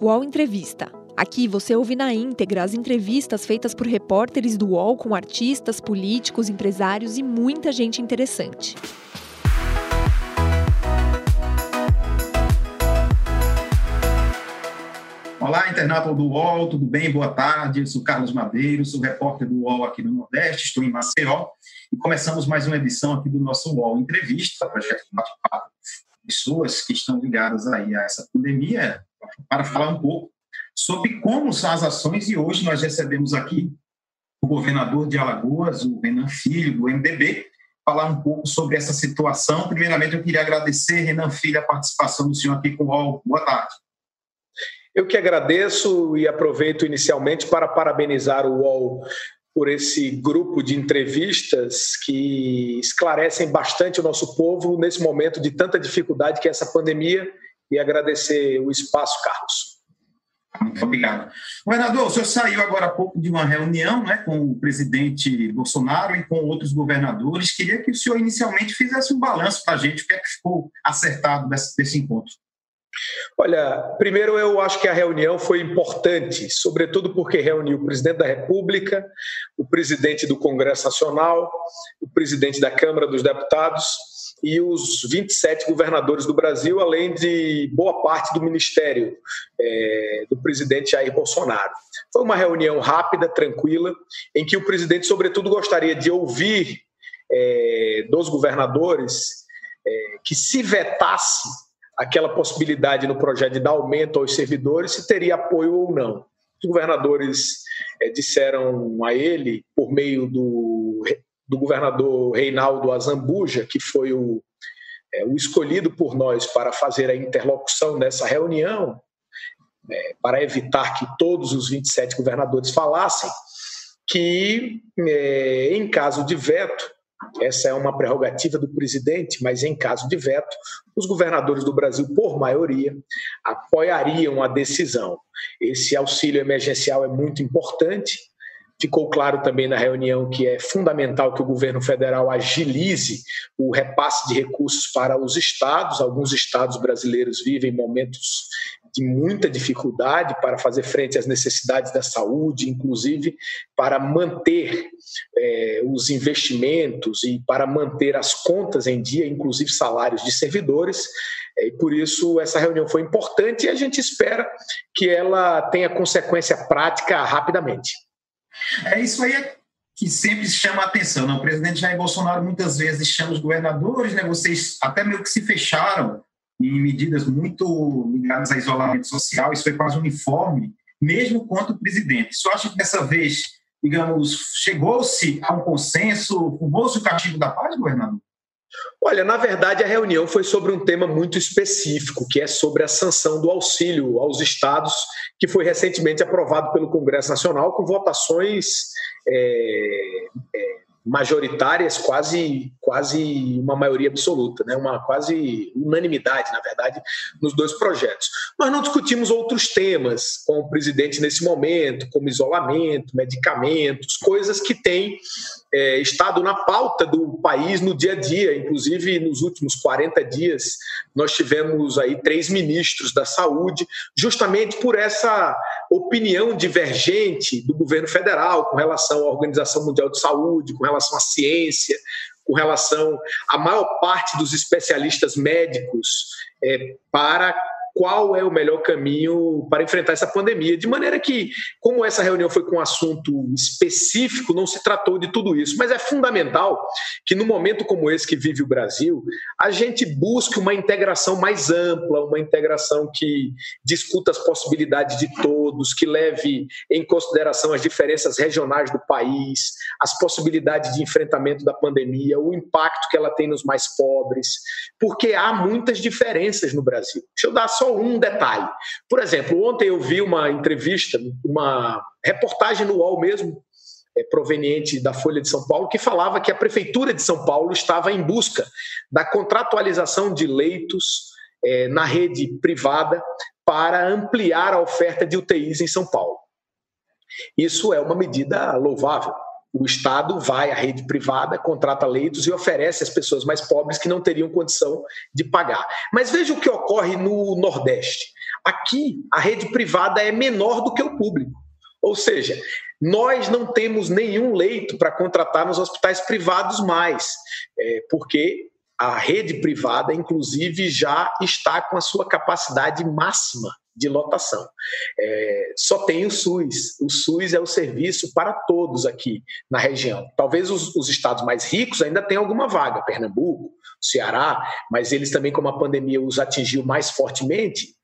UOL Entrevista. Aqui você ouve na íntegra as entrevistas feitas por repórteres do UOL com artistas, políticos, empresários e muita gente interessante. Olá, internauta do UOL, tudo bem? Boa tarde. Eu sou Carlos Madeiro, sou repórter do UOL aqui no Nordeste, estou em Maceió e começamos mais uma edição aqui do nosso UOL Entrevista, projeto de bate-papo pessoas que estão ligadas aí a essa pandemia, para falar um pouco sobre como são as ações e hoje nós recebemos aqui o governador de Alagoas, o Renan Filho, do MDB, falar um pouco sobre essa situação. Primeiramente, eu queria agradecer, Renan Filho, a participação do senhor aqui com o UOL. Boa tarde. Eu que agradeço e aproveito inicialmente para parabenizar o UOL por esse grupo de entrevistas que esclarecem bastante o nosso povo nesse momento de tanta dificuldade que é essa pandemia e agradecer o espaço, Carlos. Muito obrigado. Governador, o senhor saiu agora há pouco de uma reunião né, com o presidente Bolsonaro e com outros governadores. Queria que o senhor inicialmente fizesse um balanço para a gente, o que é que ficou acertado desse, desse encontro. Olha, primeiro eu acho que a reunião foi importante, sobretudo porque reuniu o presidente da República, o presidente do Congresso Nacional, o presidente da Câmara dos Deputados e os 27 governadores do Brasil, além de boa parte do ministério é, do presidente Jair Bolsonaro. Foi uma reunião rápida, tranquila, em que o presidente, sobretudo, gostaria de ouvir é, dos governadores é, que se vetasse aquela possibilidade no projeto de dar aumento aos servidores, se teria apoio ou não. Os governadores é, disseram a ele, por meio do, do governador Reinaldo Azambuja, que foi o, é, o escolhido por nós para fazer a interlocução nessa reunião, é, para evitar que todos os 27 governadores falassem, que em caso de veto, essa é uma prerrogativa do presidente, mas em caso de veto, os governadores do Brasil, por maioria, apoiariam a decisão. Esse auxílio emergencial é muito importante. Ficou claro também na reunião que é fundamental que o governo federal agilize o repasse de recursos para os estados. Alguns estados brasileiros vivem momentos de muita dificuldade para fazer frente às necessidades da saúde, inclusive para manter é, os investimentos e para manter as contas em dia, inclusive salários de servidores. É, e por isso essa reunião foi importante e a gente espera que ela tenha consequência prática rapidamente. É isso aí que sempre chama a atenção. Né? O presidente Jair Bolsonaro muitas vezes chama os governadores, né? vocês até meio que se fecharam em medidas muito ligadas a isolamento social, isso foi quase uniforme, mesmo quanto o presidente. Só acha que dessa vez, digamos, chegou-se a um consenso, formou-se o castigo da paz, governador? Olha, na verdade, a reunião foi sobre um tema muito específico, que é sobre a sanção do auxílio aos estados, que foi recentemente aprovado pelo Congresso Nacional com votações é, é, majoritárias, quase, quase uma maioria absoluta, né? uma quase unanimidade, na verdade, nos dois projetos. Nós não discutimos outros temas com o presidente nesse momento, como isolamento, medicamentos, coisas que têm é, estado na pauta do país no dia a dia. Inclusive, nos últimos 40 dias, nós tivemos aí três ministros da saúde, justamente por essa opinião divergente do governo federal com relação à Organização Mundial de Saúde, com relação à ciência, com relação à maior parte dos especialistas médicos é, para qual é o melhor caminho para enfrentar essa pandemia. De maneira que, como essa reunião foi com um assunto específico, não se tratou de tudo isso. Mas é fundamental que, no momento como esse que vive o Brasil, a gente busque uma integração mais ampla, uma integração que discuta as possibilidades de todos, que leve em consideração as diferenças regionais do país, as possibilidades de enfrentamento da pandemia, o impacto que ela tem nos mais pobres, porque há muitas diferenças no Brasil. Deixa eu dar só um detalhe. Por exemplo, ontem eu vi uma entrevista, uma reportagem no UOL mesmo, é, proveniente da Folha de São Paulo, que falava que a Prefeitura de São Paulo estava em busca da contratualização de leitos é, na rede privada para ampliar a oferta de UTIs em São Paulo. Isso é uma medida louvável. O Estado vai à rede privada, contrata leitos e oferece às pessoas mais pobres que não teriam condição de pagar. Mas veja o que ocorre no Nordeste. Aqui, a rede privada é menor do que o público. Ou seja, nós não temos nenhum leito para contratar nos hospitais privados mais, é, porque a rede privada, inclusive, já está com a sua capacidade máxima de lotação. É, só tem o SUS. O SUS é o serviço para todos aqui na região. Talvez os, os estados mais ricos ainda tenham alguma vaga, Pernambuco, Ceará, mas eles também, como a pandemia os atingiu mais fortemente,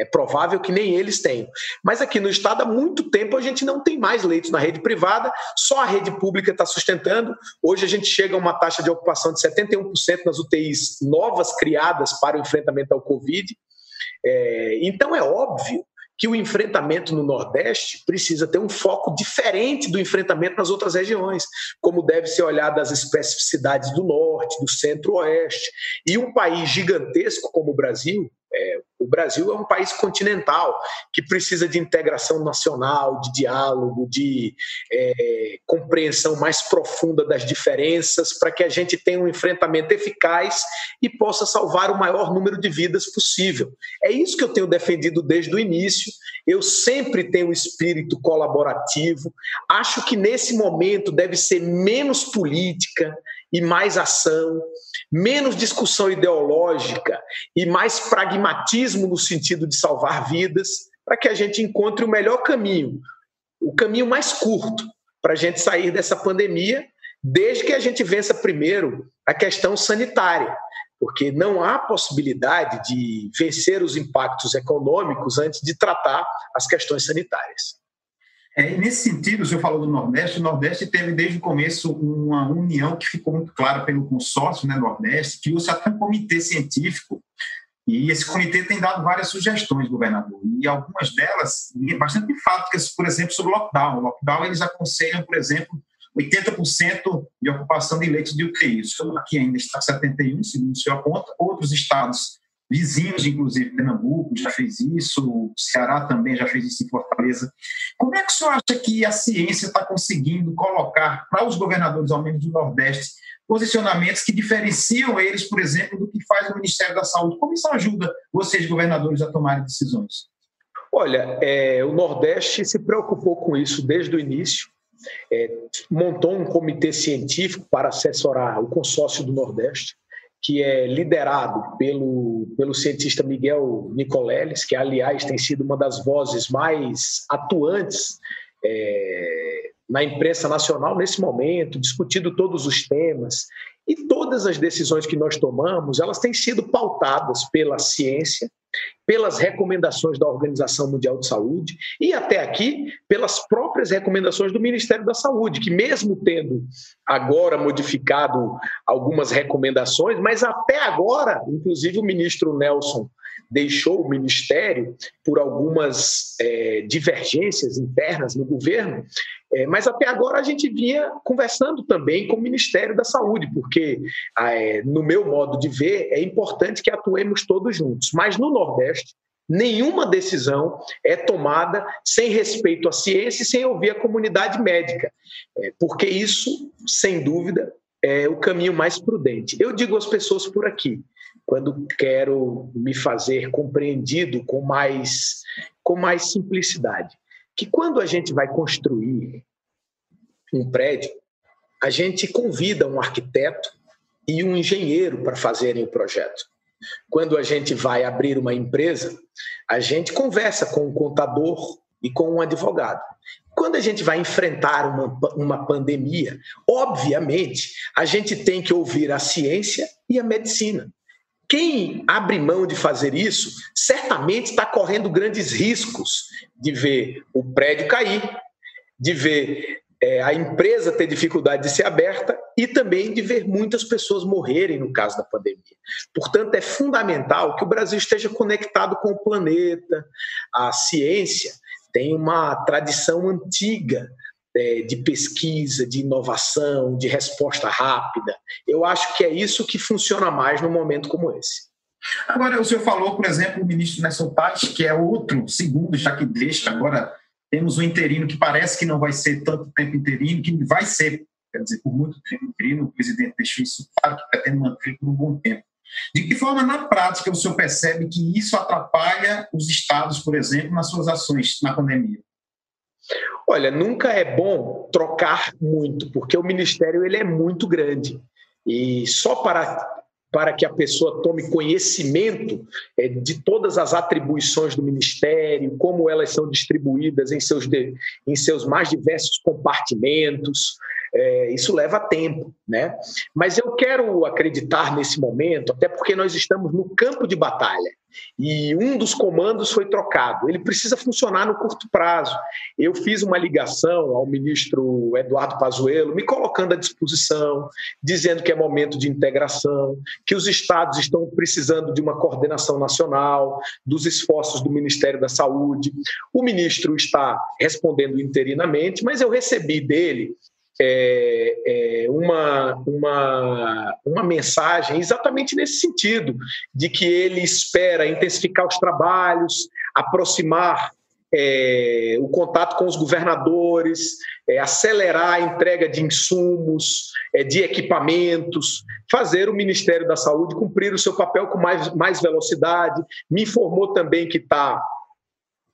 é provável que nem eles tenham. Mas aqui no estado, há muito tempo, a gente não tem mais leitos na rede privada, só a rede pública está sustentando. Hoje a gente chega a uma taxa de ocupação de 71% nas UTIs novas criadas para o enfrentamento ao Covid. É, então é óbvio que o enfrentamento no Nordeste precisa ter um foco diferente do enfrentamento nas outras regiões, como deve ser olhado as especificidades do Norte, do Centro-Oeste. E um país gigantesco como o Brasil, é, o Brasil é um país continental que precisa de integração nacional, de diálogo, de é, compreensão mais profunda das diferenças, para que a gente tenha um enfrentamento eficaz e possa salvar o maior número de vidas possível. É isso que eu tenho defendido desde o início. Eu sempre tenho um espírito colaborativo. Acho que nesse momento deve ser menos política e mais ação, menos discussão ideológica e mais pragmatismo no sentido de salvar vidas, para que a gente encontre o melhor caminho, o caminho mais curto para a gente sair dessa pandemia, desde que a gente vença primeiro a questão sanitária, porque não há possibilidade de vencer os impactos econômicos antes de tratar as questões sanitárias. É, nesse sentido, o senhor falou do Nordeste, o Nordeste teve desde o começo uma união que ficou muito clara pelo consórcio né, Nordeste, criou-se até um comitê científico, e esse comitê tem dado várias sugestões, governador, e algumas delas bastante enfáticas, por exemplo, sobre o lockdown. O lockdown, eles aconselham, por exemplo, 80% de ocupação de leitos de UTI. Isso aqui ainda está 71, segundo o senhor aponta. Outros estados vizinhos, inclusive Pernambuco já fez isso, o Ceará também já fez isso em Fortaleza. Como é que o senhor acha que a ciência está conseguindo colocar para os governadores, ao menos do Nordeste, posicionamentos que diferenciam eles, por exemplo, do que faz o Ministério da Saúde? Como isso ajuda vocês, governadores, a tomarem decisões? Olha, é, o Nordeste se preocupou com isso desde o início. É, montou um comitê científico para assessorar o consórcio do Nordeste que é liderado pelo, pelo cientista Miguel Nicoleles, que, aliás, tem sido uma das vozes mais atuantes é, na imprensa nacional nesse momento, discutindo todos os temas. E todas as decisões que nós tomamos, elas têm sido pautadas pela ciência, pelas recomendações da Organização Mundial de Saúde e até aqui pelas próprias recomendações do Ministério da Saúde, que mesmo tendo agora modificado algumas recomendações, mas até agora, inclusive o ministro Nelson deixou o ministério por algumas é, divergências internas no governo, é, mas até agora a gente vinha conversando também com o Ministério da Saúde, porque, é, no meu modo de ver, é importante que atuemos todos juntos. Mas no Nordeste, nenhuma decisão é tomada sem respeito à ciência e sem ouvir a comunidade médica, é, porque isso, sem dúvida, é o caminho mais prudente. Eu digo às pessoas por aqui, quando quero me fazer compreendido com mais, com mais simplicidade que quando a gente vai construir um prédio, a gente convida um arquiteto e um engenheiro para fazerem o projeto. Quando a gente vai abrir uma empresa, a gente conversa com um contador e com um advogado. Quando a gente vai enfrentar uma, uma pandemia, obviamente, a gente tem que ouvir a ciência e a medicina. Quem abre mão de fazer isso, certamente está correndo grandes riscos de ver o prédio cair, de ver é, a empresa ter dificuldade de ser aberta e também de ver muitas pessoas morrerem no caso da pandemia. Portanto, é fundamental que o Brasil esteja conectado com o planeta. A ciência tem uma tradição antiga é, de pesquisa, de inovação, de resposta rápida. Eu acho que é isso que funciona mais num momento como esse. Agora, o senhor falou, por exemplo, o ministro Nelson Tati, que é outro segundo, já que deixa, agora temos um interino que parece que não vai ser tanto tempo interino, que vai ser, quer dizer, por muito tempo interino, o presidente deixou isso claro, que pretende manter por um bom tempo. De que forma, na prática, o senhor percebe que isso atrapalha os estados, por exemplo, nas suas ações na pandemia? Olha, nunca é bom trocar muito, porque o ministério ele é muito grande. E só para para que a pessoa tome conhecimento é, de todas as atribuições do ministério, como elas são distribuídas em seus, em seus mais diversos compartimentos, é, isso leva tempo, né? Mas eu quero acreditar nesse momento, até porque nós estamos no campo de batalha e um dos comandos foi trocado. Ele precisa funcionar no curto prazo. Eu fiz uma ligação ao ministro Eduardo Pazuello, me colocando à disposição, dizendo que é momento de integração, que os estados estão precisando de uma coordenação nacional, dos esforços do Ministério da Saúde. O ministro está respondendo interinamente, mas eu recebi dele é, é, uma, uma, uma mensagem exatamente nesse sentido, de que ele espera intensificar os trabalhos, aproximar é, o contato com os governadores, é, acelerar a entrega de insumos, é, de equipamentos, fazer o Ministério da Saúde cumprir o seu papel com mais, mais velocidade. Me informou também que está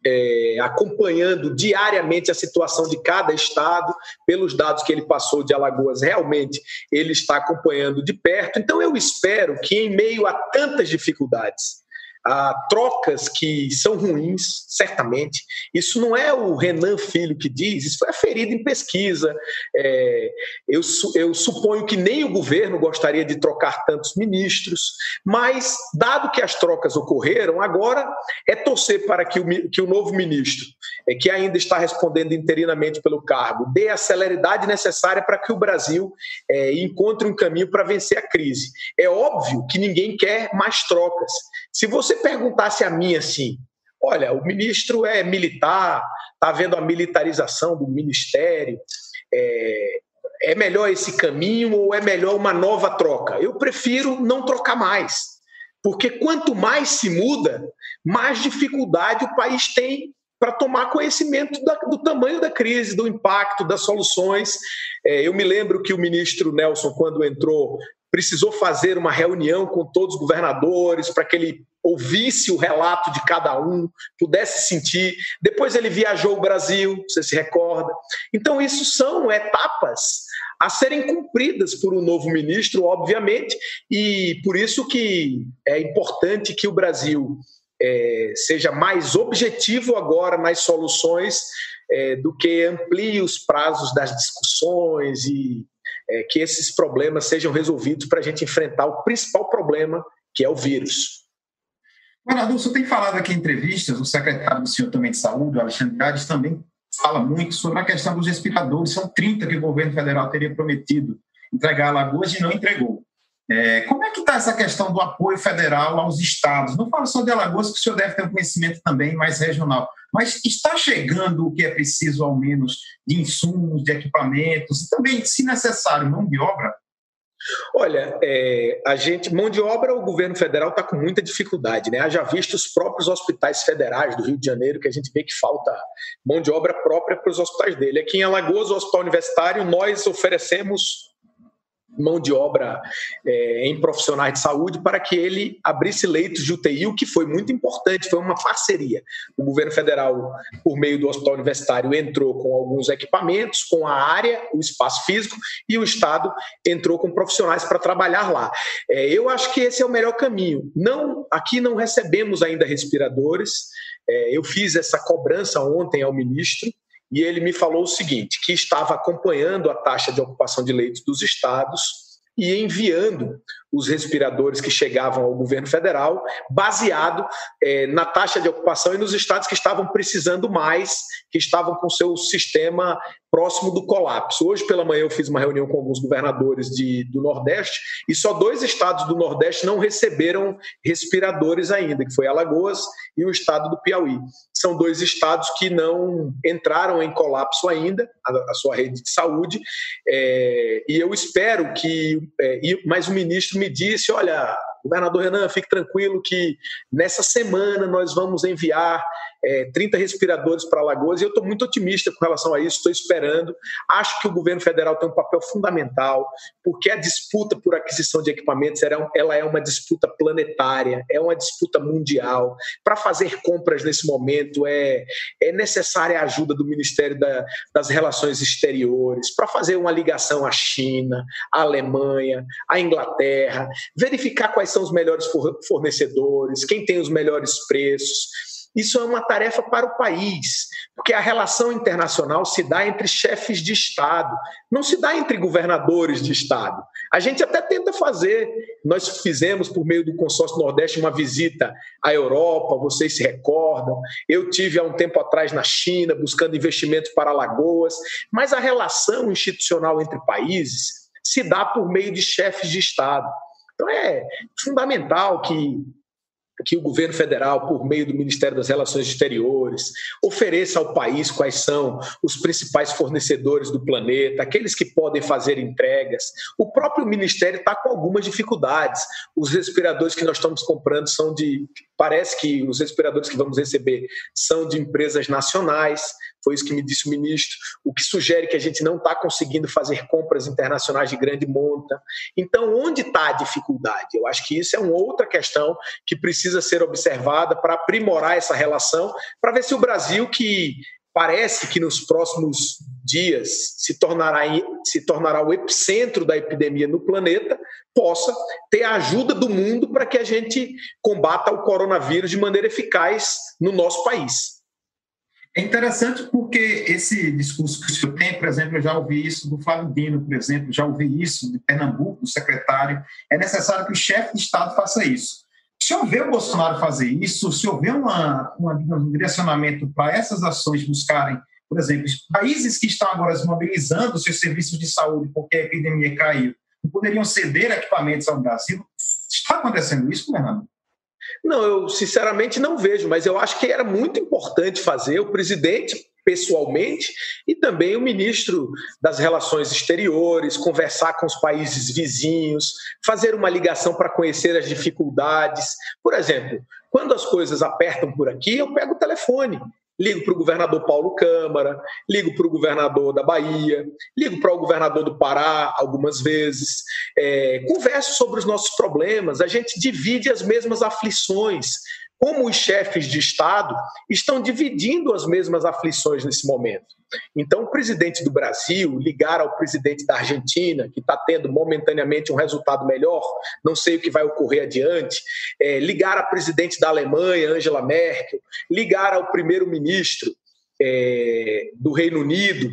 é, acompanhando diariamente a situação de cada estado, pelos dados que ele passou de Alagoas, realmente ele está acompanhando de perto. Então, eu espero que, em meio a tantas dificuldades, a trocas que são ruins, certamente. Isso não é o Renan Filho que diz, isso foi aferido em pesquisa. É, eu, eu suponho que nem o governo gostaria de trocar tantos ministros, mas, dado que as trocas ocorreram, agora é torcer para que o, que o novo ministro, é, que ainda está respondendo interinamente pelo cargo, dê a celeridade necessária para que o Brasil é, encontre um caminho para vencer a crise. É óbvio que ninguém quer mais trocas. Se você perguntasse a mim assim, olha, o ministro é militar, está vendo a militarização do ministério, é, é melhor esse caminho ou é melhor uma nova troca? Eu prefiro não trocar mais, porque quanto mais se muda, mais dificuldade o país tem para tomar conhecimento da, do tamanho da crise, do impacto, das soluções. É, eu me lembro que o ministro Nelson, quando entrou, precisou fazer uma reunião com todos os governadores para que ele ouvisse o relato de cada um, pudesse sentir. Depois ele viajou o Brasil, você se recorda. Então, isso são etapas a serem cumpridas por um novo ministro, obviamente, e por isso que é importante que o Brasil é, seja mais objetivo agora nas soluções é, do que amplie os prazos das discussões e é, que esses problemas sejam resolvidos para a gente enfrentar o principal problema, que é o vírus. Governador, você tem falado aqui em entrevistas, o secretário do Senhor também de Saúde, o Alexandre Gades, também fala muito sobre a questão dos respiradores. São 30 que o governo federal teria prometido entregar a Lagoas e não entregou. É, como é que está essa questão do apoio federal aos estados? Não falo só de Alagoas, que o senhor deve ter um conhecimento também mais regional, mas está chegando o que é preciso, ao menos, de insumos, de equipamentos, e também, se necessário, mão de obra? Olha, é, a gente, mão de obra, o governo federal está com muita dificuldade, né? Haja visto os próprios hospitais federais do Rio de Janeiro, que a gente vê que falta mão de obra própria para os hospitais dele. Aqui em Alagoas, o Hospital Universitário, nós oferecemos mão de obra é, em profissionais de saúde para que ele abrisse leitos de UTI, o que foi muito importante, foi uma parceria. O governo federal, por meio do hospital universitário, entrou com alguns equipamentos, com a área, o espaço físico, e o Estado entrou com profissionais para trabalhar lá. É, eu acho que esse é o melhor caminho. Não, aqui não recebemos ainda respiradores. É, eu fiz essa cobrança ontem ao ministro e ele me falou o seguinte: que estava acompanhando a taxa de ocupação de leitos dos estados e enviando os respiradores que chegavam ao governo federal, baseado é, na taxa de ocupação e nos estados que estavam precisando mais, que estavam com seu sistema próximo do colapso. Hoje pela manhã eu fiz uma reunião com alguns governadores de, do Nordeste e só dois estados do Nordeste não receberam respiradores ainda, que foi Alagoas e o estado do Piauí. São dois estados que não entraram em colapso ainda, a, a sua rede de saúde, é, e eu espero que, é, e, mas o ministro me disse, olha, governador Renan, fique tranquilo que nessa semana nós vamos enviar é, 30 respiradores para Alagoas, e eu estou muito otimista com relação a isso, estou esperando. Acho que o governo federal tem um papel fundamental, porque a disputa por aquisição de equipamentos ela é uma disputa planetária, é uma disputa mundial. Para fazer compras nesse momento é, é necessária a ajuda do Ministério da, das Relações Exteriores, para fazer uma ligação à China, à Alemanha, à Inglaterra, verificar quais são os melhores fornecedores, quem tem os melhores preços. Isso é uma tarefa para o país, porque a relação internacional se dá entre chefes de Estado, não se dá entre governadores de Estado. A gente até tenta fazer, nós fizemos por meio do Consórcio Nordeste uma visita à Europa, vocês se recordam. Eu tive há um tempo atrás na China buscando investimentos para Alagoas, mas a relação institucional entre países se dá por meio de chefes de Estado. Então é fundamental que que o governo federal, por meio do Ministério das Relações Exteriores, ofereça ao país quais são os principais fornecedores do planeta, aqueles que podem fazer entregas. O próprio Ministério está com algumas dificuldades. Os respiradores que nós estamos comprando são de. Parece que os respiradores que vamos receber são de empresas nacionais foi isso que me disse o ministro, o que sugere que a gente não está conseguindo fazer compras internacionais de grande monta. Então, onde está a dificuldade? Eu acho que isso é uma outra questão que precisa ser observada para aprimorar essa relação, para ver se o Brasil, que parece que nos próximos dias se tornará, se tornará o epicentro da epidemia no planeta, possa ter a ajuda do mundo para que a gente combata o coronavírus de maneira eficaz no nosso país. É interessante porque esse discurso que o senhor tem, por exemplo, eu já ouvi isso do Flávio Dino, por exemplo, já ouvi isso de Pernambuco, do secretário. É necessário que o chefe de Estado faça isso. Se houver o Bolsonaro fazer isso, se houver uma, uma, um direcionamento para essas ações buscarem, por exemplo, países que estão agora desmobilizando seus serviços de saúde porque a epidemia caiu, poderiam ceder equipamentos ao Brasil. Está acontecendo isso, Fernando? Não, eu sinceramente não vejo, mas eu acho que era muito importante fazer o presidente pessoalmente e também o ministro das Relações Exteriores, conversar com os países vizinhos, fazer uma ligação para conhecer as dificuldades. Por exemplo, quando as coisas apertam por aqui, eu pego o telefone ligo para o governador Paulo Câmara, ligo para o governador da Bahia, ligo para o governador do Pará algumas vezes, é, converso sobre os nossos problemas, a gente divide as mesmas aflições como os chefes de Estado estão dividindo as mesmas aflições nesse momento. Então, o presidente do Brasil ligar ao presidente da Argentina, que está tendo momentaneamente um resultado melhor, não sei o que vai ocorrer adiante, é, ligar à presidente da Alemanha, Angela Merkel, ligar ao primeiro-ministro é, do Reino Unido,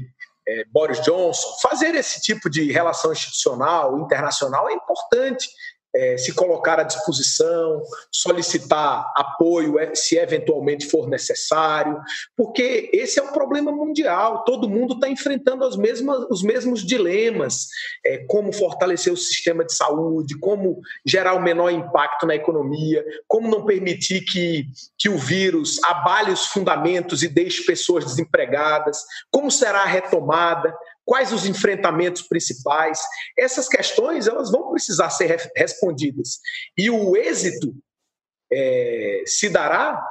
é, Boris Johnson, fazer esse tipo de relação institucional, internacional é importante é, se colocar à disposição, solicitar apoio é, se eventualmente for necessário, porque esse é um problema mundial. Todo mundo está enfrentando as mesmas, os mesmos dilemas: é, como fortalecer o sistema de saúde, como gerar o menor impacto na economia, como não permitir que, que o vírus abale os fundamentos e deixe pessoas desempregadas, como será a retomada quais os enfrentamentos principais. Essas questões elas vão precisar ser respondidas. E o êxito é, se dará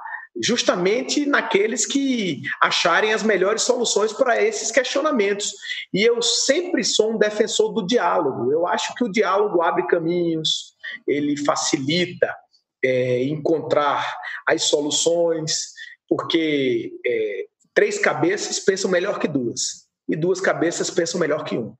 justamente naqueles que acharem as melhores soluções para esses questionamentos. E eu sempre sou um defensor do diálogo. Eu acho que o diálogo abre caminhos, ele facilita é, encontrar as soluções, porque é, três cabeças pensam melhor que duas e duas cabeças pensam melhor que um.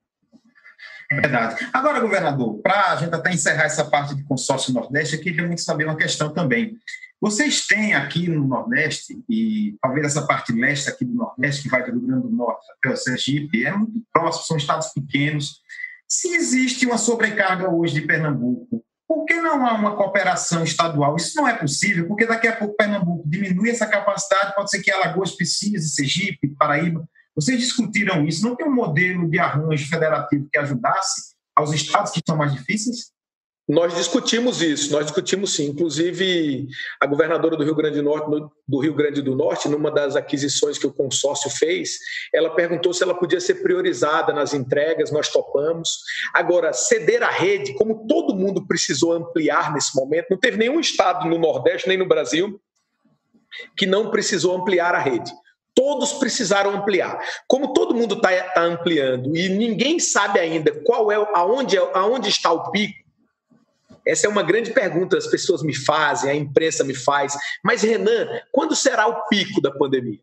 Verdade. Agora, governador, para a gente até encerrar essa parte de consórcio Nordeste, eu queria muito saber uma questão também. Vocês têm aqui no Nordeste, e talvez essa parte leste aqui do Nordeste, que vai do Rio Grande do Norte até o Sergipe, é muito próximo, são estados pequenos. Se existe uma sobrecarga hoje de Pernambuco, por que não há uma cooperação estadual? Isso não é possível, porque daqui a pouco Pernambuco diminui essa capacidade, pode ser que Alagoas precise, Sergipe, Paraíba. Vocês discutiram isso? Não tem um modelo de arranjo federativo que ajudasse aos estados que são mais difíceis? Nós discutimos isso, nós discutimos sim. Inclusive, a governadora do Rio Grande do Norte, do Rio Grande do Norte, numa das aquisições que o consórcio fez, ela perguntou se ela podia ser priorizada nas entregas, nós topamos. Agora, ceder a rede, como todo mundo precisou ampliar nesse momento, não teve nenhum estado no Nordeste nem no Brasil que não precisou ampliar a rede. Todos precisaram ampliar. Como todo mundo está tá ampliando e ninguém sabe ainda qual é aonde, aonde está o pico, essa é uma grande pergunta, as pessoas me fazem, a imprensa me faz. Mas, Renan, quando será o pico da pandemia?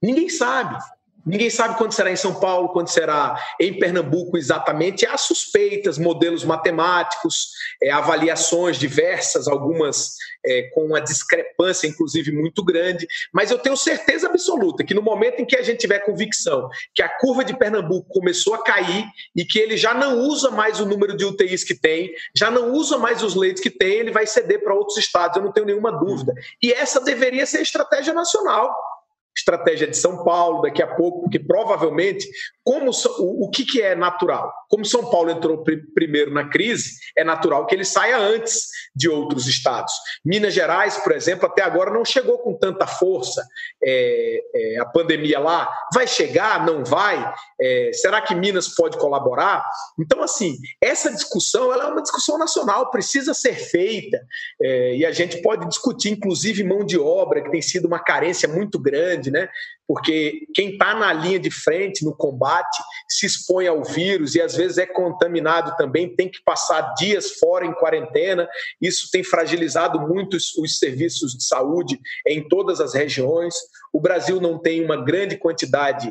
Ninguém sabe. Ninguém sabe quando será em São Paulo, quando será em Pernambuco exatamente. Há suspeitas, modelos matemáticos, é, avaliações diversas, algumas é, com uma discrepância, inclusive, muito grande. Mas eu tenho certeza absoluta que no momento em que a gente tiver convicção que a curva de Pernambuco começou a cair e que ele já não usa mais o número de UTIs que tem, já não usa mais os leitos que tem, ele vai ceder para outros estados, eu não tenho nenhuma dúvida. E essa deveria ser a estratégia nacional estratégia de São Paulo daqui a pouco, porque provavelmente, como o, o que, que é natural? Como São Paulo entrou pr primeiro na crise, é natural que ele saia antes de outros estados. Minas Gerais, por exemplo, até agora não chegou com tanta força. É, é, a pandemia lá vai chegar, não vai? É, será que Minas pode colaborar? Então, assim, essa discussão ela é uma discussão nacional, precisa ser feita é, e a gente pode discutir, inclusive, mão de obra, que tem sido uma carência muito grande, né? Porque quem está na linha de frente no combate se expõe ao vírus e às vezes é contaminado também, tem que passar dias fora em quarentena. Isso tem fragilizado muito os, os serviços de saúde em todas as regiões. O Brasil não tem uma grande quantidade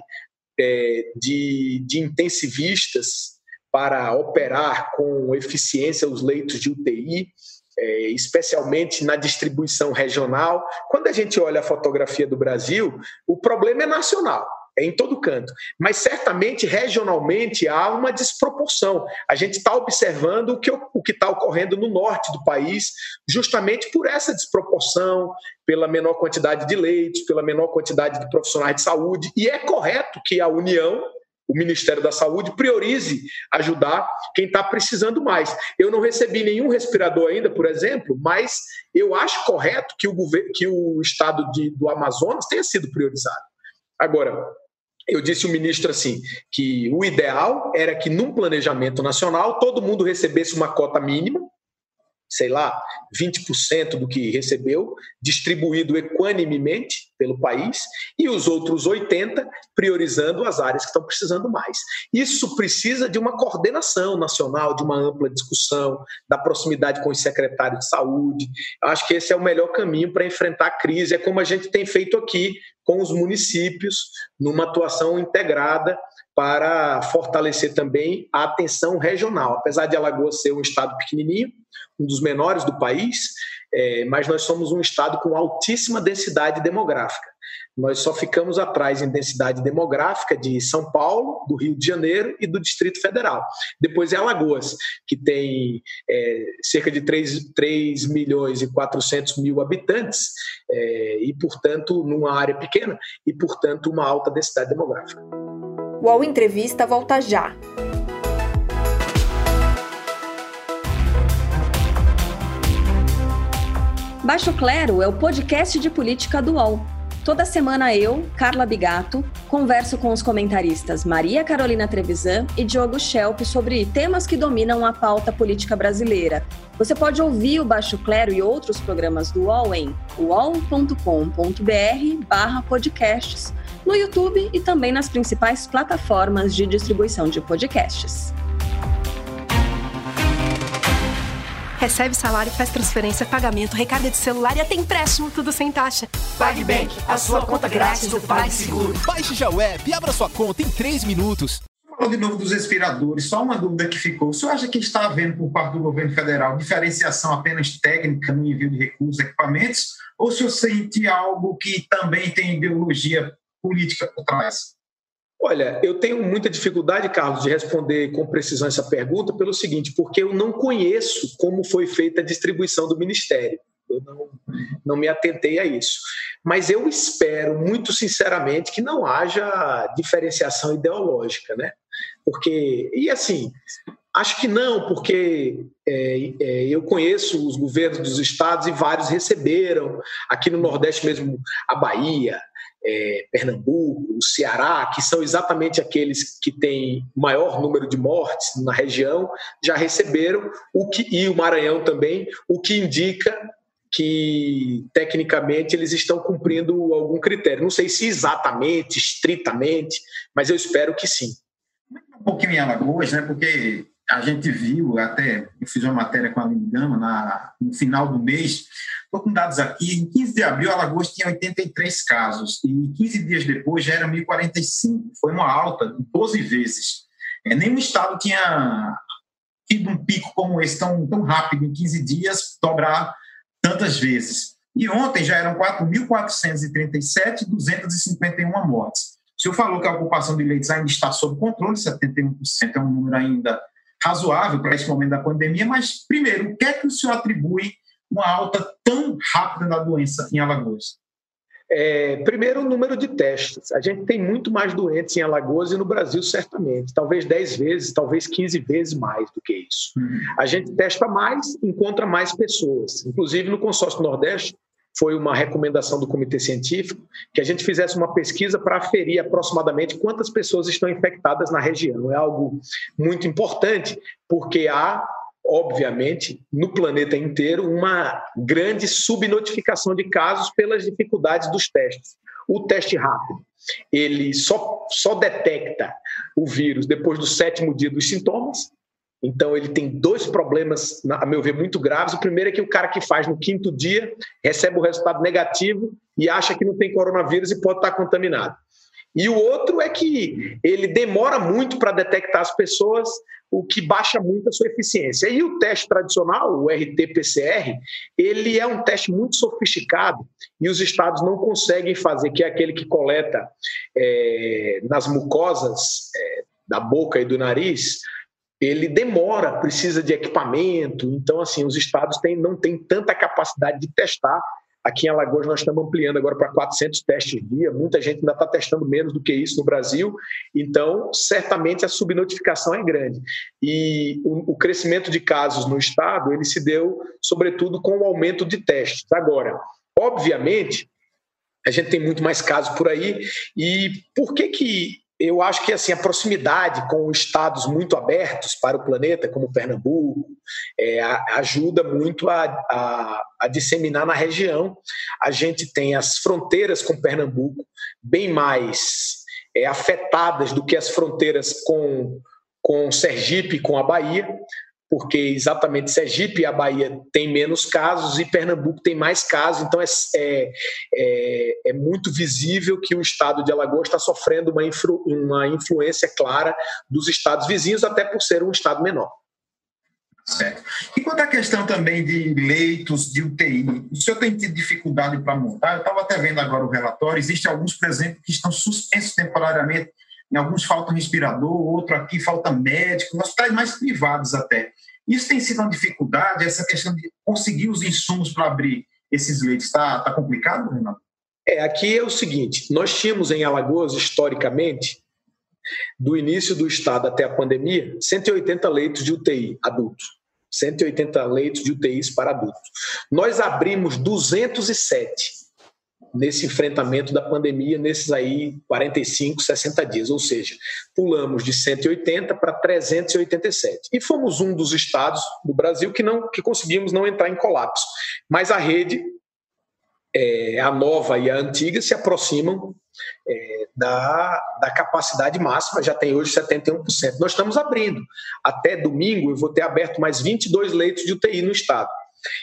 é, de, de intensivistas para operar com eficiência os leitos de UTI é, especialmente na distribuição regional. Quando a gente olha a fotografia do Brasil, o problema é nacional. É em todo canto. Mas certamente, regionalmente, há uma desproporção. A gente está observando o que o está ocorrendo no norte do país, justamente por essa desproporção, pela menor quantidade de leitos, pela menor quantidade de profissionais de saúde. E é correto que a União o Ministério da Saúde priorize ajudar quem está precisando mais. Eu não recebi nenhum respirador ainda, por exemplo, mas eu acho correto que o, governo, que o estado de, do Amazonas tenha sido priorizado. Agora, eu disse ao ministro assim que o ideal era que num planejamento nacional todo mundo recebesse uma cota mínima sei lá, 20% do que recebeu, distribuído equanimemente pelo país, e os outros 80% priorizando as áreas que estão precisando mais. Isso precisa de uma coordenação nacional, de uma ampla discussão, da proximidade com os secretários de saúde. Acho que esse é o melhor caminho para enfrentar a crise, é como a gente tem feito aqui com os municípios, numa atuação integrada para fortalecer também a atenção regional. Apesar de Alagoas ser um estado pequenininho, um dos menores do país, é, mas nós somos um estado com altíssima densidade demográfica. Nós só ficamos atrás em densidade demográfica de São Paulo, do Rio de Janeiro e do Distrito Federal. Depois é Alagoas, que tem é, cerca de 3, 3 milhões e 400 mil habitantes, é, e, portanto, numa área pequena, e, portanto, uma alta densidade demográfica. O UOL Entrevista volta já. Baixo Clero é o podcast de política do UOL. Toda semana eu, Carla Bigato, converso com os comentaristas Maria Carolina Trevisan e Diogo Schelp sobre temas que dominam a pauta política brasileira. Você pode ouvir o Baixo Clero e outros programas do UOL em uol.com.br barra podcasts, no YouTube e também nas principais plataformas de distribuição de podcasts. Recebe salário, faz transferência, pagamento, recarga de celular e até empréstimo, tudo sem taxa. PagBank, a sua conta grátis do PagSeguro. Baixe já o app e abra sua conta em 3 minutos. Falando de novo dos respiradores, só uma dúvida que ficou. O senhor acha que está havendo por parte do governo federal diferenciação apenas técnica no envio de recursos e equipamentos? Ou o senhor sente algo que também tem ideologia política por trás? Olha, eu tenho muita dificuldade, Carlos, de responder com precisão essa pergunta pelo seguinte, porque eu não conheço como foi feita a distribuição do ministério. Eu não, não me atentei a isso. Mas eu espero, muito sinceramente, que não haja diferenciação ideológica, né? Porque, e assim, acho que não, porque é, é, eu conheço os governos dos estados e vários receberam, aqui no Nordeste mesmo, a Bahia, é, Pernambuco, o Ceará, que são exatamente aqueles que têm maior número de mortes na região, já receberam, o que, e o Maranhão também, o que indica que tecnicamente eles estão cumprindo algum critério. Não sei se exatamente, estritamente, mas eu espero que sim. Um pouquinho em Alagoas, né? Porque a gente viu, até eu fiz uma matéria com a na, no final do mês, estou com dados aqui, em 15 de abril, Alagoas tinha 83 casos, e 15 dias depois já era 1.045, foi uma alta de 12 vezes. É, nenhum estado tinha tido um pico como esse tão, tão rápido, em 15 dias, dobrar tantas vezes. E ontem já eram 4.437 251 mortes. O senhor falou que a ocupação de leitos ainda está sob controle, 71% é um número ainda razoável para esse momento da pandemia, mas, primeiro, o que é que o senhor atribui uma alta tão rápida da doença em Alagoas? É, primeiro, o número de testes. A gente tem muito mais doentes em Alagoas e no Brasil, certamente. Talvez 10 vezes, talvez 15 vezes mais do que isso. Uhum. A gente testa mais, encontra mais pessoas. Inclusive, no consórcio Nordeste, foi uma recomendação do comitê científico que a gente fizesse uma pesquisa para aferir aproximadamente quantas pessoas estão infectadas na região. É algo muito importante, porque há, obviamente, no planeta inteiro, uma grande subnotificação de casos pelas dificuldades dos testes. O teste rápido, ele só, só detecta o vírus depois do sétimo dia dos sintomas, então, ele tem dois problemas, a meu ver, muito graves. O primeiro é que o cara que faz no quinto dia recebe o resultado negativo e acha que não tem coronavírus e pode estar contaminado. E o outro é que ele demora muito para detectar as pessoas, o que baixa muito a sua eficiência. E o teste tradicional, o RT-PCR, ele é um teste muito sofisticado e os estados não conseguem fazer, que é aquele que coleta é, nas mucosas é, da boca e do nariz, ele demora, precisa de equipamento. Então, assim, os estados têm, não têm tanta capacidade de testar. Aqui em Alagoas nós estamos ampliando agora para 400 testes dia. Muita gente ainda está testando menos do que isso no Brasil. Então, certamente a subnotificação é grande. E o, o crescimento de casos no estado ele se deu, sobretudo, com o aumento de testes. Agora, obviamente, a gente tem muito mais casos por aí. E por que que eu acho que assim a proximidade com estados muito abertos para o planeta, como Pernambuco, é, ajuda muito a, a, a, disseminar na região. A gente tem as fronteiras com Pernambuco bem mais é, afetadas do que as fronteiras com, com Sergipe com a Bahia porque exatamente Sergipe e a Bahia têm menos casos e Pernambuco tem mais casos, então é, é, é, é muito visível que o estado de Alagoas está sofrendo uma, influ, uma influência clara dos estados vizinhos, até por ser um estado menor. Certo. E quanto à questão também de leitos de UTI, o senhor tem tido dificuldade para montar? Eu estava até vendo agora o relatório, existem alguns, por exemplo, que estão suspensos temporariamente em alguns falta respirador, outro aqui falta médico, hospitais mais privados até. Isso tem sido uma dificuldade, essa questão de conseguir os insumos para abrir esses leitos. Está tá complicado, Renato? É, aqui é o seguinte: nós tínhamos em Alagoas, historicamente, do início do estado até a pandemia, 180 leitos de UTI adultos. 180 leitos de UTIs para adultos. Nós abrimos 207 nesse enfrentamento da pandemia, nesses aí 45, 60 dias, ou seja, pulamos de 180 para 387. E fomos um dos estados do Brasil que não que conseguimos não entrar em colapso. Mas a rede, é, a nova e a antiga, se aproximam é, da, da capacidade máxima, já tem hoje 71%. Nós estamos abrindo. Até domingo eu vou ter aberto mais 22 leitos de UTI no estado.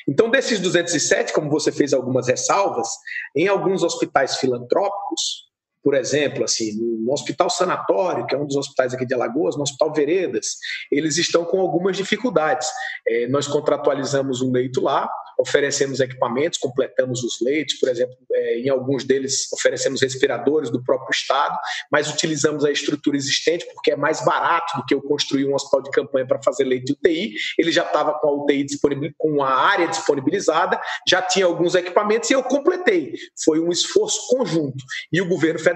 Então, desses 207, como você fez algumas ressalvas, em alguns hospitais filantrópicos, por exemplo, assim, no Hospital Sanatório, que é um dos hospitais aqui de Alagoas, no Hospital Veredas, eles estão com algumas dificuldades. É, nós contratualizamos um leito lá, oferecemos equipamentos, completamos os leitos, por exemplo, é, em alguns deles oferecemos respiradores do próprio Estado, mas utilizamos a estrutura existente porque é mais barato do que eu construir um hospital de campanha para fazer leito de UTI. Ele já estava com a UTI disponível, com a área disponibilizada, já tinha alguns equipamentos e eu completei. Foi um esforço conjunto. E o governo federal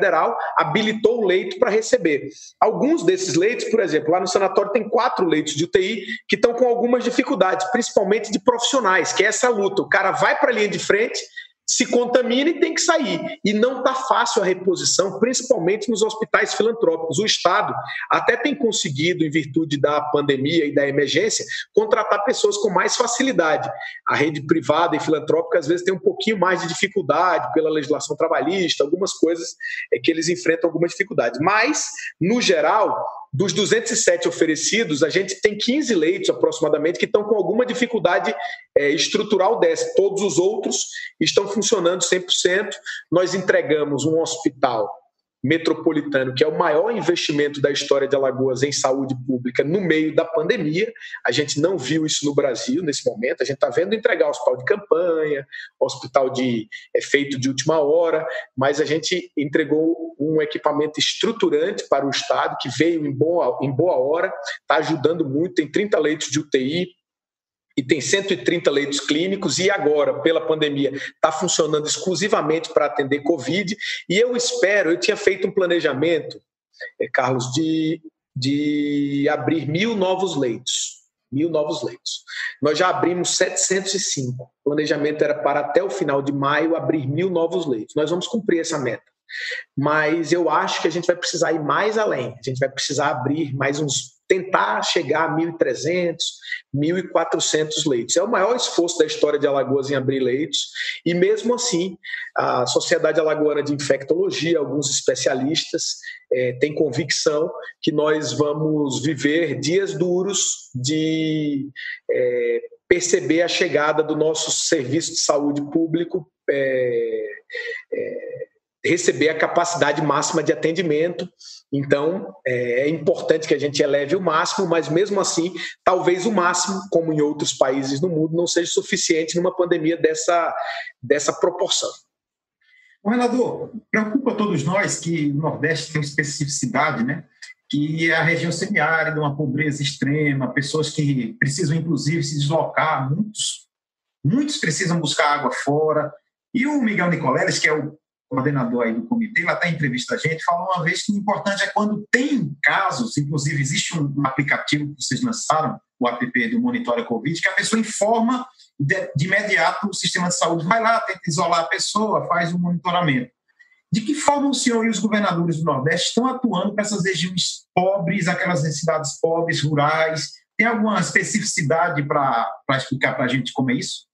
habilitou o leito para receber. Alguns desses leitos, por exemplo, lá no sanatório tem quatro leitos de UTI que estão com algumas dificuldades, principalmente de profissionais, que é essa luta. O cara vai para a linha de frente, se contamina e tem que sair. E não está fácil a reposição, principalmente nos hospitais filantrópicos. O Estado até tem conseguido, em virtude da pandemia e da emergência, contratar pessoas com mais facilidade. A rede privada e filantrópica, às vezes, tem um pouquinho mais de dificuldade pela legislação trabalhista, algumas coisas é que eles enfrentam algumas dificuldades. Mas, no geral, dos 207 oferecidos, a gente tem 15 leitos aproximadamente que estão com alguma dificuldade é, estrutural dessa. Todos os outros estão funcionando 100%. Nós entregamos um hospital metropolitano, que é o maior investimento da história de Alagoas em saúde pública no meio da pandemia. A gente não viu isso no Brasil nesse momento. A gente está vendo entregar hospital de campanha, hospital de é, feito de última hora, mas a gente entregou um equipamento estruturante para o Estado que veio em boa, em boa hora, está ajudando muito. Tem 30 leitos de UTI, e tem 130 leitos clínicos e agora, pela pandemia, está funcionando exclusivamente para atender Covid. E eu espero, eu tinha feito um planejamento, eh, Carlos, de, de abrir mil novos leitos. Mil novos leitos. Nós já abrimos 705. O planejamento era para até o final de maio abrir mil novos leitos. Nós vamos cumprir essa meta. Mas eu acho que a gente vai precisar ir mais além. A gente vai precisar abrir mais uns tentar chegar a 1.300, 1.400 leitos. É o maior esforço da história de Alagoas em abrir leitos, e mesmo assim, a Sociedade Alagoana de Infectologia, alguns especialistas, é, têm convicção que nós vamos viver dias duros de é, perceber a chegada do nosso serviço de saúde público. É, é receber a capacidade máxima de atendimento. Então, é, é importante que a gente eleve o máximo, mas mesmo assim, talvez o máximo, como em outros países no mundo, não seja suficiente numa pandemia dessa, dessa proporção. Governador, preocupa todos nós que o Nordeste tem especificidade, né? que é a região semiárida, uma pobreza extrema, pessoas que precisam, inclusive, se deslocar, muitos, muitos precisam buscar água fora. E o Miguel Nicoleles, que é o coordenador aí do comitê, está em entrevista a gente, falou uma vez que o importante é quando tem casos, inclusive existe um aplicativo que vocês lançaram, o app do Monitora Covid, que a pessoa informa de, de imediato o sistema de saúde, vai lá, tenta isolar a pessoa, faz o monitoramento. De que forma o senhor e os governadores do Nordeste estão atuando para essas regiões pobres, aquelas cidades pobres, rurais? Tem alguma especificidade para explicar para a gente como é isso?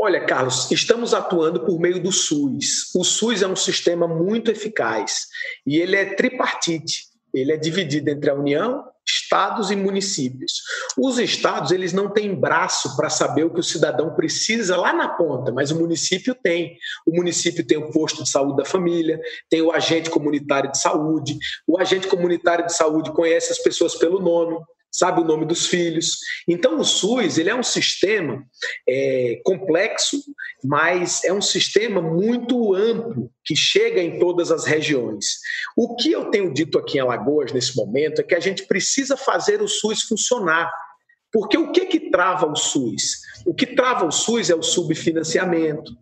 Olha, Carlos, estamos atuando por meio do SUS. O SUS é um sistema muito eficaz e ele é tripartite. Ele é dividido entre a União, estados e municípios. Os estados, eles não têm braço para saber o que o cidadão precisa lá na ponta, mas o município tem. O município tem o posto de saúde da família, tem o agente comunitário de saúde. O agente comunitário de saúde conhece as pessoas pelo nome, sabe o nome dos filhos. Então, o SUS ele é um sistema é, complexo, mas é um sistema muito amplo que chega em todas as regiões. O que eu tenho dito aqui em Alagoas nesse momento é que a gente precisa fazer o SUS funcionar. Porque o que que trava o SUS? O que trava o SUS é o subfinanciamento,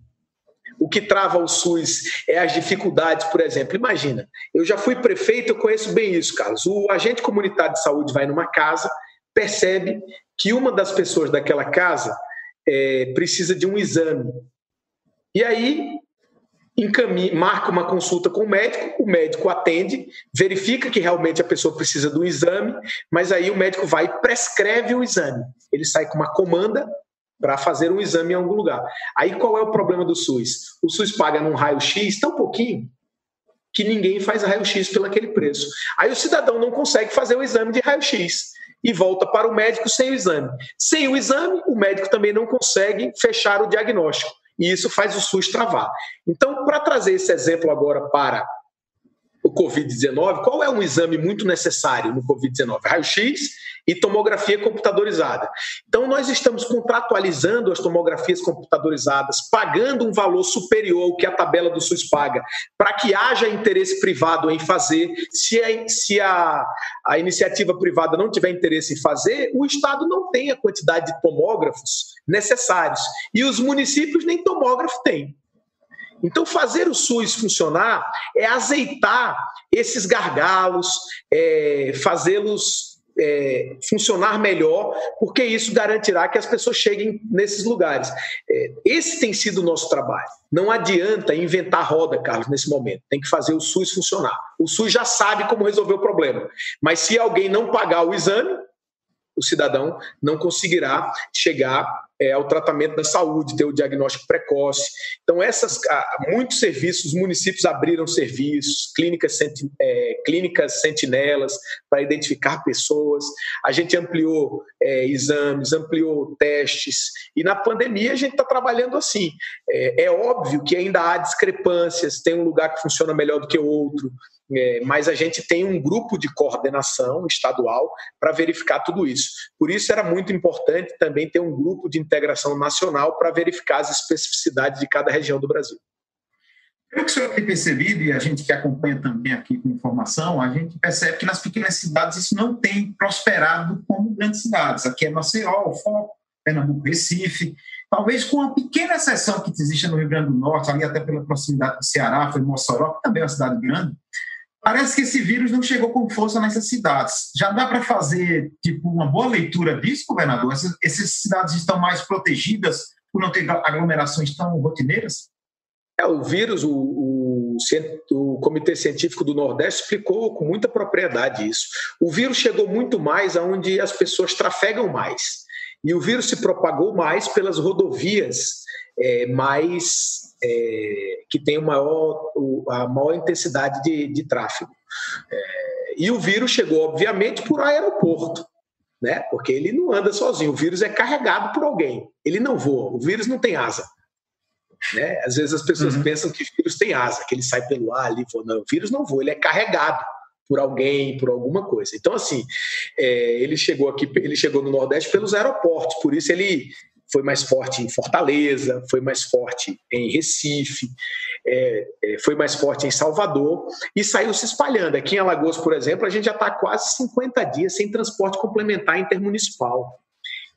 o que trava o SUS é as dificuldades, por exemplo. Imagina, eu já fui prefeito, eu conheço bem isso, Carlos. O agente comunitário de saúde vai numa casa, percebe que uma das pessoas daquela casa é, precisa de um exame. E aí encaminha, marca uma consulta com o médico, o médico atende, verifica que realmente a pessoa precisa do exame, mas aí o médico vai e prescreve o exame. Ele sai com uma comanda para fazer um exame em algum lugar. Aí qual é o problema do SUS? O SUS paga num raio-x tão pouquinho que ninguém faz raio-x pelo aquele preço. Aí o cidadão não consegue fazer o exame de raio-x e volta para o médico sem o exame. Sem o exame, o médico também não consegue fechar o diagnóstico. E isso faz o SUS travar. Então, para trazer esse exemplo agora para o Covid-19, qual é um exame muito necessário no Covid-19? Raio-X e tomografia computadorizada. Então, nós estamos contratualizando as tomografias computadorizadas, pagando um valor superior ao que a tabela do SUS paga, para que haja interesse privado em fazer. Se, a, se a, a iniciativa privada não tiver interesse em fazer, o Estado não tem a quantidade de tomógrafos necessários. E os municípios nem tomógrafo têm. Então, fazer o SUS funcionar é azeitar esses gargalos, é, fazê-los é, funcionar melhor, porque isso garantirá que as pessoas cheguem nesses lugares. É, esse tem sido o nosso trabalho. Não adianta inventar roda, Carlos, nesse momento. Tem que fazer o SUS funcionar. O SUS já sabe como resolver o problema. Mas se alguém não pagar o exame, o cidadão não conseguirá chegar é, ao tratamento da saúde, ter o diagnóstico precoce. Então, essas, muitos serviços, os municípios abriram serviços, clínicas, é, clínicas sentinelas para identificar pessoas. A gente ampliou é, exames, ampliou testes. E na pandemia a gente está trabalhando assim. É, é óbvio que ainda há discrepâncias, tem um lugar que funciona melhor do que o outro, é, mas a gente tem um grupo de coordenação estadual para verificar tudo isso. Por isso era muito importante também ter um grupo de integração nacional para verificar as especificidades de cada região do Brasil. Pelo que o senhor tem percebido, e a gente que acompanha também aqui com informação, a gente percebe que nas pequenas cidades isso não tem prosperado como grandes cidades. Aqui é Maceió, o Foco, Pernambuco, Recife. Talvez com uma pequena exceção que existe no Rio Grande do Norte, ali até pela proximidade do Ceará, foi Mossoró, que também é uma cidade grande, Parece que esse vírus não chegou com força nessas cidades. Já dá para fazer tipo uma boa leitura disso, governador? Essas, essas, cidades estão mais protegidas por não ter aglomerações tão rotineiras? É, o vírus, o, o, o, Comitê Científico do Nordeste explicou com muita propriedade isso. O vírus chegou muito mais aonde as pessoas trafegam mais. E o vírus se propagou mais pelas rodovias é, mais é, que tem o maior, o, a maior intensidade de, de tráfego. É, e o vírus chegou, obviamente, por aeroporto, né? porque ele não anda sozinho, o vírus é carregado por alguém, ele não voa, o vírus não tem asa. Né? Às vezes as pessoas uhum. pensam que o vírus tem asa, que ele sai pelo ar ali, voa. não, o vírus não voa, ele é carregado por alguém, por alguma coisa. Então, assim, é, ele chegou aqui, ele chegou no Nordeste pelos aeroportos, por isso ele foi mais forte em Fortaleza, foi mais forte em Recife, é, é, foi mais forte em Salvador e saiu se espalhando. Aqui em Alagoas, por exemplo, a gente já está quase 50 dias sem transporte complementar intermunicipal.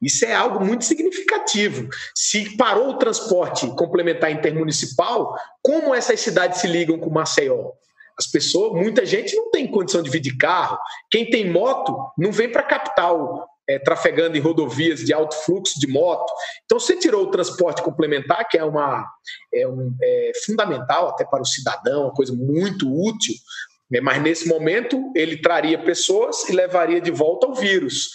Isso é algo muito significativo. Se parou o transporte complementar intermunicipal, como essas cidades se ligam com Maceió? As pessoas, muita gente não tem condição de vir de carro. Quem tem moto não vem para a capital é, trafegando em rodovias de alto fluxo de moto. Então, você tirou o transporte complementar, que é, uma, é, um, é fundamental até para o cidadão, uma coisa muito útil, né? mas nesse momento ele traria pessoas e levaria de volta o vírus.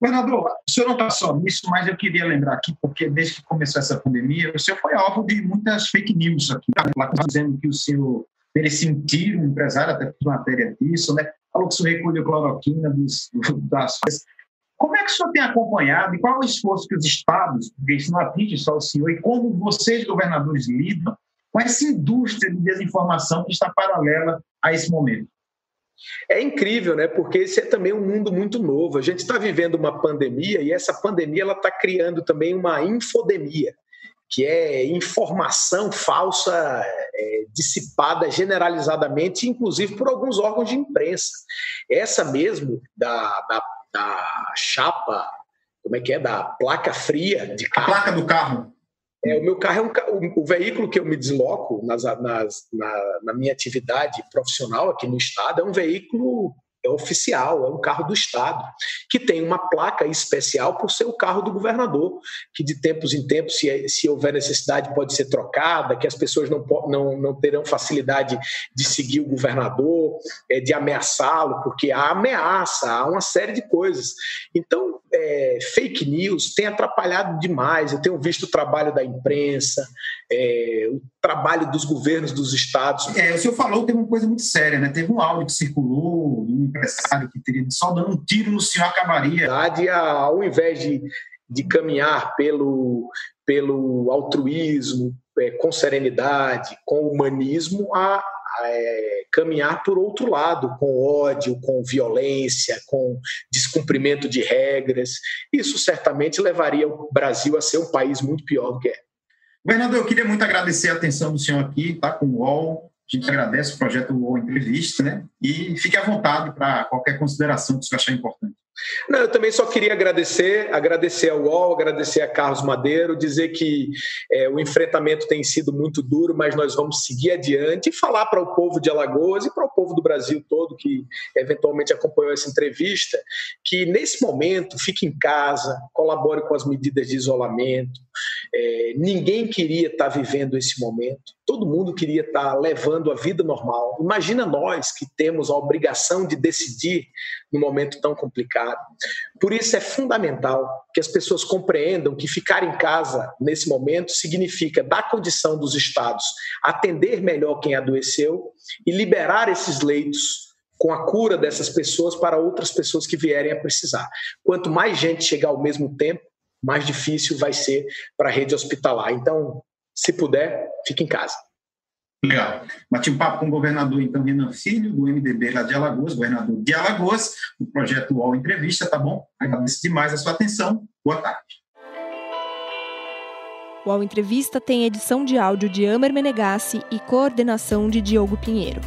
Governador, o senhor não está só nisso, mas eu queria lembrar aqui, porque desde que começou essa pandemia, o senhor foi alvo de muitas fake news aqui, lá dizendo que o senhor merecia um um empresário até fez matéria disso, né? Falou que o senhor recolheu cloroquina dos, das como é que o senhor tem acompanhado e qual é o esforço que os estados, porque isso não atinge só o senhor, e como vocês, governadores, lidam com essa indústria de desinformação que está paralela a esse momento? É incrível, né? Porque esse é também um mundo muito novo. A gente está vivendo uma pandemia e essa pandemia ela está criando também uma infodemia, que é informação falsa é, dissipada generalizadamente, inclusive por alguns órgãos de imprensa. Essa mesmo da, da da chapa, como é que é? Da placa fria de carro. A placa do carro. É, o meu carro é um, o, o veículo que eu me desloco nas, nas, na, na minha atividade profissional aqui no estado é um veículo é oficial, é um carro do Estado, que tem uma placa especial por ser o carro do governador, que de tempos em tempos, se, se houver necessidade, pode ser trocada, que as pessoas não, não, não terão facilidade de seguir o governador, é, de ameaçá-lo, porque há ameaça, há uma série de coisas. Então, é, fake news tem atrapalhado demais. Eu tenho visto o trabalho da imprensa, é, o trabalho dos governos dos estados. É, o senhor falou que teve uma coisa muito séria, né? Teve um áudio que circulou de um empresário que teria só dando um tiro no senhor acabaria. Ao invés de, de caminhar pelo, pelo altruísmo, é, com serenidade, com humanismo, a, é, caminhar por outro lado, com ódio, com violência, com descumprimento de regras. Isso certamente levaria o Brasil a ser um país muito pior do que é. Bernardo, eu queria muito agradecer a atenção do senhor aqui, tá com o UOL. A gente agradece o projeto UOL Entrevista, né? E fique à vontade para qualquer consideração que o senhor achar importante. Não, eu também só queria agradecer, agradecer ao UOL, agradecer a Carlos Madeiro, dizer que é, o enfrentamento tem sido muito duro, mas nós vamos seguir adiante e falar para o povo de Alagoas e para o povo do Brasil todo que eventualmente acompanhou essa entrevista, que nesse momento fique em casa, colabore com as medidas de isolamento. É, ninguém queria estar vivendo esse momento, todo mundo queria estar levando a vida normal. Imagina nós que temos a obrigação de decidir num momento tão complicado. Por isso é fundamental que as pessoas compreendam que ficar em casa nesse momento significa dar condição dos estados atender melhor quem adoeceu e liberar esses leitos com a cura dessas pessoas para outras pessoas que vierem a precisar. Quanto mais gente chegar ao mesmo tempo, mais difícil vai ser para a rede hospitalar. Então, se puder, fique em casa. Legal. Bati um papo com o governador, então, Renan Filho, do MDB lá de Alagoas, governador de Alagoas, o projeto UOL Entrevista, tá bom? Agradeço demais a sua atenção. Boa tarde. O UOL Entrevista tem edição de áudio de Amer Menegassi e coordenação de Diogo Pinheiro.